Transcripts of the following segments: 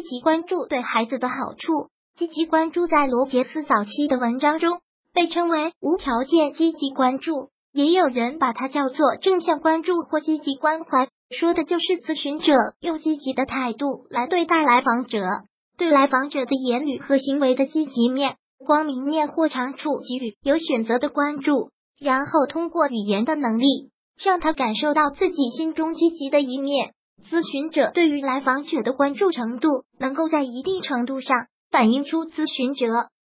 积极关注对孩子的好处。积极关注在罗杰斯早期的文章中被称为无条件积极关注，也有人把它叫做正向关注或积极关怀，说的就是咨询者用积极的态度来对待来访者，对来访者的言语和行为的积极面、光明面或长处给予有选择的关注，然后通过语言的能力让他感受到自己心中积极的一面。咨询者对于来访者的关注程度，能够在一定程度上。反映出咨询者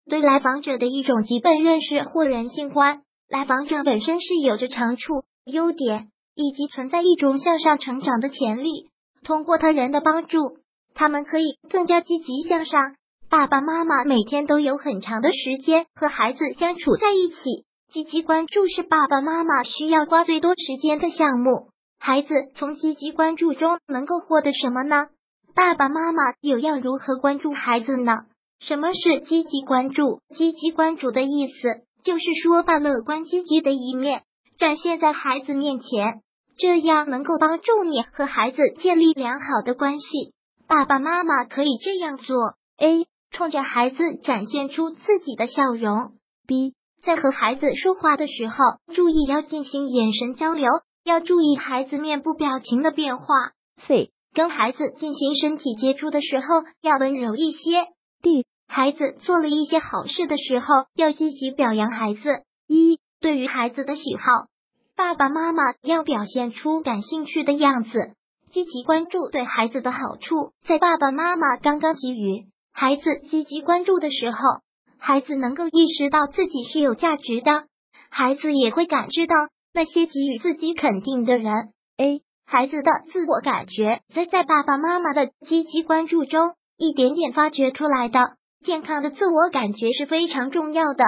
对来访者的一种基本认识或人性观。来访者本身是有着长处、优点，以及存在一种向上成长的潜力。通过他人的帮助，他们可以更加积极向上。爸爸妈妈每天都有很长的时间和孩子相处在一起，积极关注是爸爸妈妈需要花最多时间的项目。孩子从积极关注中能够获得什么呢？爸爸妈妈又要如何关注孩子呢？什么是积极关注？积极关注的意思就是说，把乐观积极的一面展现在孩子面前，这样能够帮助你和孩子建立良好的关系。爸爸妈妈可以这样做：A. 冲着孩子展现出自己的笑容；B. 在和孩子说话的时候，注意要进行眼神交流，要注意孩子面部表情的变化；C. 跟孩子进行身体接触的时候，要温柔一些；D. 孩子做了一些好事的时候，要积极表扬孩子。一，对于孩子的喜好，爸爸妈妈要表现出感兴趣的样子，积极关注对孩子的好处。在爸爸妈妈刚刚给予孩子积极关注的时候，孩子能够意识到自己是有价值的，孩子也会感知到那些给予自己肯定的人。A，孩子的自我感觉在在爸爸妈妈的积极关注中一点点发掘出来的。健康的自我感觉是非常重要的，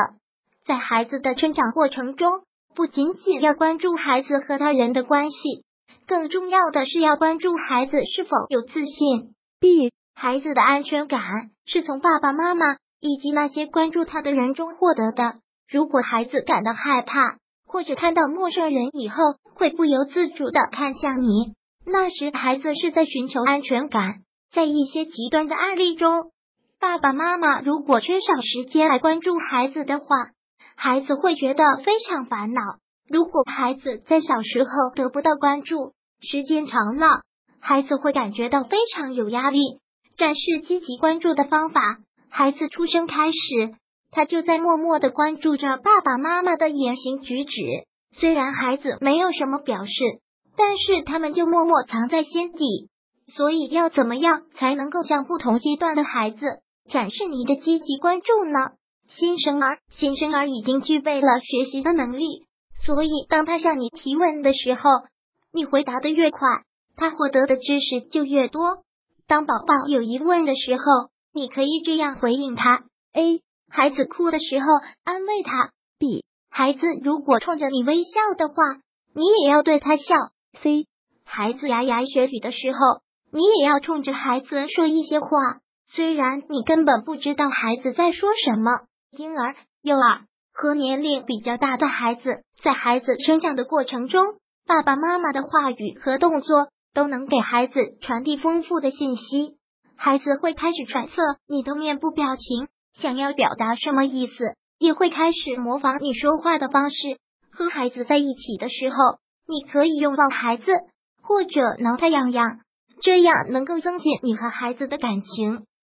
在孩子的成长过程中，不仅仅要关注孩子和他人的关系，更重要的是要关注孩子是否有自信。B，孩子的安全感是从爸爸妈妈以及那些关注他的人中获得的。如果孩子感到害怕，或者看到陌生人以后会不由自主的看向你，那时孩子是在寻求安全感。在一些极端的案例中。爸爸妈妈如果缺少时间来关注孩子的话，孩子会觉得非常烦恼。如果孩子在小时候得不到关注，时间长了，孩子会感觉到非常有压力。展示积极关注的方法，孩子出生开始，他就在默默的关注着爸爸妈妈的言行举止。虽然孩子没有什么表示，但是他们就默默藏在心底。所以要怎么样才能够向不同阶段的孩子？展示你的积极关注呢？新生儿，新生儿已经具备了学习的能力，所以当他向你提问的时候，你回答的越快，他获得的知识就越多。当宝宝有疑问的时候，你可以这样回应他：A. 孩子哭的时候，安慰他；B. 孩子如果冲着你微笑的话，你也要对他笑；C. 孩子牙牙学语的时候，你也要冲着孩子说一些话。虽然你根本不知道孩子在说什么，婴儿、幼儿和年龄比较大的孩子，在孩子成长的过程中，爸爸妈妈的话语和动作都能给孩子传递丰富的信息。孩子会开始揣测你的面部表情，想要表达什么意思，也会开始模仿你说话的方式。和孩子在一起的时候，你可以拥抱孩子，或者挠他痒痒，这样能够增进你和孩子的感情。